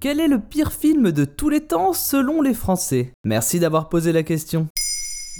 Quel est le pire film de tous les temps selon les Français? Merci d'avoir posé la question.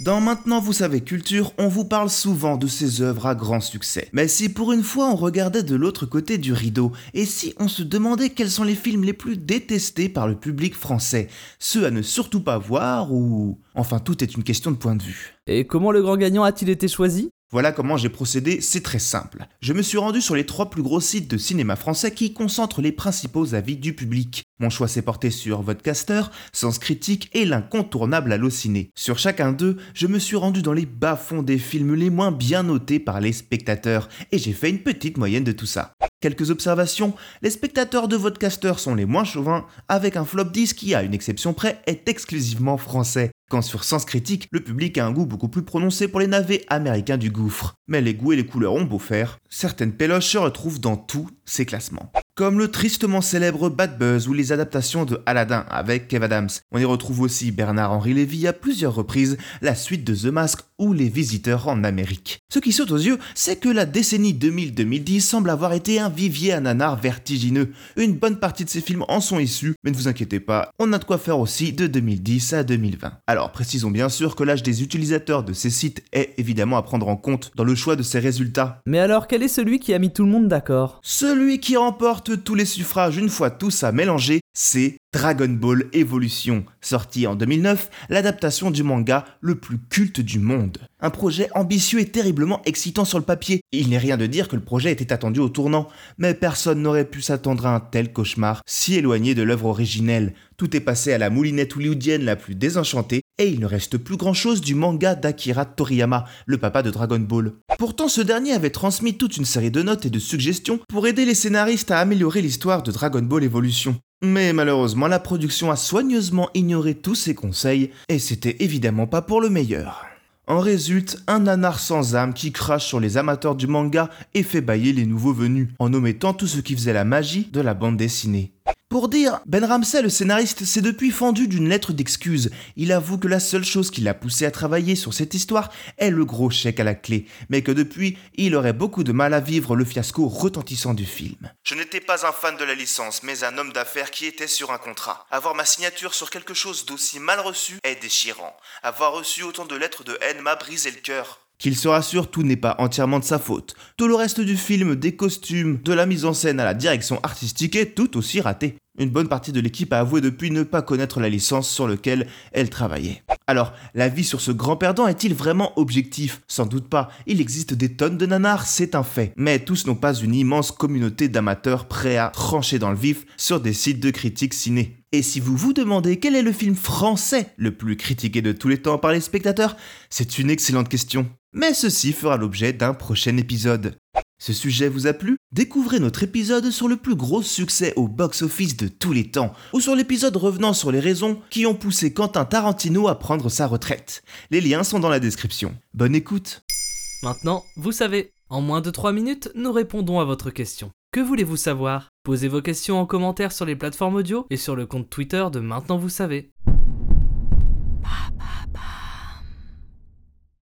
Dans Maintenant vous savez culture, on vous parle souvent de ces œuvres à grand succès. Mais si pour une fois on regardait de l'autre côté du rideau, et si on se demandait quels sont les films les plus détestés par le public français, ceux à ne surtout pas voir ou... Enfin tout est une question de point de vue. Et comment le grand gagnant a-t-il été choisi? Voilà comment j'ai procédé, c'est très simple. Je me suis rendu sur les trois plus gros sites de cinéma français qui concentrent les principaux avis du public. Mon choix s'est porté sur Vodcaster, Sens Critique et l'incontournable Allociné. Sur chacun d'eux, je me suis rendu dans les bas-fonds des films les moins bien notés par les spectateurs, et j'ai fait une petite moyenne de tout ça. Quelques observations, les spectateurs de Vodcaster sont les moins chauvins, avec un flop 10 qui, à une exception près, est exclusivement français. Quand sur Sens Critique, le public a un goût beaucoup plus prononcé pour les navets américains du gouffre. Mais les goûts et les couleurs ont beau faire, certaines péloches se retrouvent dans tous ces classements comme le tristement célèbre Bad Buzz ou les adaptations de Aladdin avec Kev Adams. On y retrouve aussi Bernard-Henri Lévy à plusieurs reprises, la suite de The Mask ou Les Visiteurs en Amérique. Ce qui saute aux yeux, c'est que la décennie 2000-2010 semble avoir été un vivier à nanar vertigineux. Une bonne partie de ces films en sont issus, mais ne vous inquiétez pas, on a de quoi faire aussi de 2010 à 2020. Alors précisons bien sûr que l'âge des utilisateurs de ces sites est évidemment à prendre en compte dans le choix de ces résultats. Mais alors quel est celui qui a mis tout le monde d'accord? Celui qui remporte tous les suffrages une fois tous à mélanger, c'est Dragon Ball Evolution, sorti en 2009, l'adaptation du manga le plus culte du monde. Un projet ambitieux et terriblement excitant sur le papier. Il n'est rien de dire que le projet était attendu au tournant, mais personne n'aurait pu s'attendre à un tel cauchemar si éloigné de l'œuvre originelle. Tout est passé à la moulinette hollywoodienne la plus désenchantée, et il ne reste plus grand chose du manga d'Akira Toriyama, le papa de Dragon Ball. Pourtant, ce dernier avait transmis toute une série de notes et de suggestions pour aider les scénaristes à améliorer l'histoire de Dragon Ball Evolution. Mais malheureusement, la production a soigneusement ignoré tous ces conseils, et c'était évidemment pas pour le meilleur. En résulte un nanar sans âme qui crache sur les amateurs du manga et fait bailler les nouveaux venus, en omettant tout ce qui faisait la magie de la bande dessinée. Pour dire, Ben Ramsey, le scénariste, s'est depuis fendu d'une lettre d'excuse. Il avoue que la seule chose qui l'a poussé à travailler sur cette histoire est le gros chèque à la clé, mais que depuis, il aurait beaucoup de mal à vivre le fiasco retentissant du film. Je n'étais pas un fan de la licence, mais un homme d'affaires qui était sur un contrat. Avoir ma signature sur quelque chose d'aussi mal reçu est déchirant. Avoir reçu autant de lettres de haine m'a brisé le cœur. Qu'il se rassure, tout n'est pas entièrement de sa faute. Tout le reste du film, des costumes, de la mise en scène à la direction artistique est tout aussi raté. Une bonne partie de l'équipe a avoué depuis ne pas connaître la licence sur laquelle elle travaillait. Alors, l'avis sur ce grand perdant est-il vraiment objectif? Sans doute pas. Il existe des tonnes de nanars, c'est un fait. Mais tous n'ont pas une immense communauté d'amateurs prêts à trancher dans le vif sur des sites de critiques ciné. Et si vous vous demandez quel est le film français le plus critiqué de tous les temps par les spectateurs, c'est une excellente question. Mais ceci fera l'objet d'un prochain épisode. Ce sujet vous a plu? Découvrez notre épisode sur le plus gros succès au box-office de tous les temps, ou sur l'épisode revenant sur les raisons qui ont poussé Quentin Tarantino à prendre sa retraite. Les liens sont dans la description. Bonne écoute Maintenant, vous savez, en moins de 3 minutes, nous répondons à votre question. Que voulez-vous savoir? Posez vos questions en commentaire sur les plateformes audio et sur le compte Twitter de Maintenant vous savez.